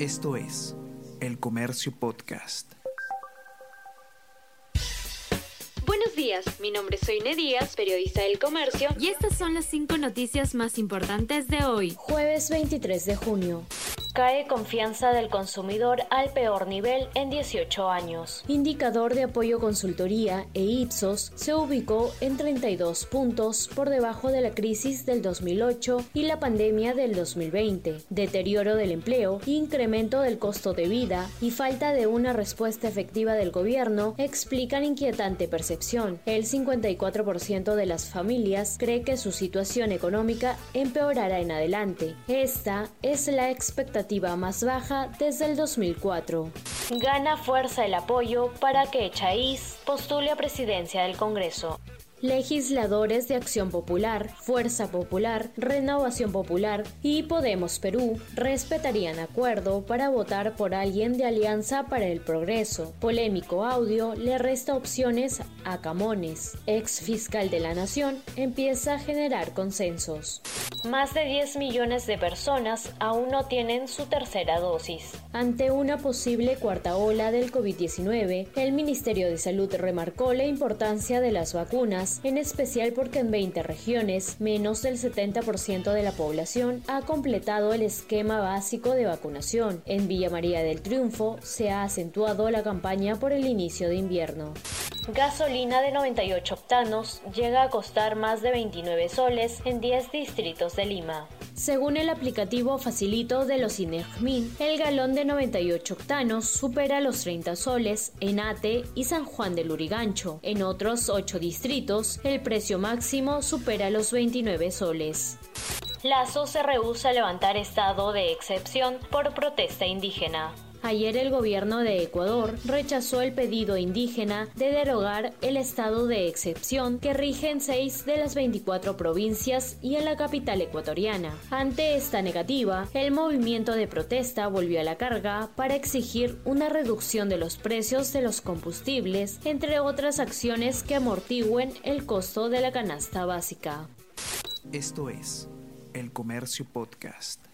Esto es El Comercio Podcast. Buenos días, mi nombre es Soine Díaz, periodista del Comercio, y estas son las cinco noticias más importantes de hoy, jueves 23 de junio. Cae confianza del consumidor al peor nivel en 18 años. Indicador de apoyo consultoría e Ipsos se ubicó en 32 puntos por debajo de la crisis del 2008 y la pandemia del 2020. Deterioro del empleo, incremento del costo de vida y falta de una respuesta efectiva del gobierno explican inquietante percepción. El 54% de las familias cree que su situación económica empeorará en adelante. Esta es la expectativa más baja desde el 2004. Gana fuerza el apoyo para que Chaiz postule a presidencia del Congreso legisladores de Acción Popular, Fuerza Popular, Renovación Popular y Podemos Perú respetarían acuerdo para votar por alguien de Alianza para el Progreso. Polémico audio le resta opciones a Camones. Ex fiscal de la Nación empieza a generar consensos. Más de 10 millones de personas aún no tienen su tercera dosis. Ante una posible cuarta ola del COVID-19, el Ministerio de Salud remarcó la importancia de las vacunas, en especial porque en 20 regiones, menos del 70% de la población ha completado el esquema básico de vacunación. En Villa María del Triunfo se ha acentuado la campaña por el inicio de invierno. Gasolina de 98 octanos llega a costar más de 29 soles en 10 distritos de Lima. Según el aplicativo Facilito de los INEGMIN, el galón de 98 octanos supera los 30 soles en Ate y San Juan del Lurigancho. En otros 8 distritos, el precio máximo supera los 29 soles. Lazo se rehúsa a levantar estado de excepción por protesta indígena. Ayer el gobierno de Ecuador rechazó el pedido indígena de derogar el estado de excepción que rige en seis de las 24 provincias y en la capital ecuatoriana. Ante esta negativa, el movimiento de protesta volvió a la carga para exigir una reducción de los precios de los combustibles, entre otras acciones que amortigüen el costo de la canasta básica. Esto es El Comercio Podcast.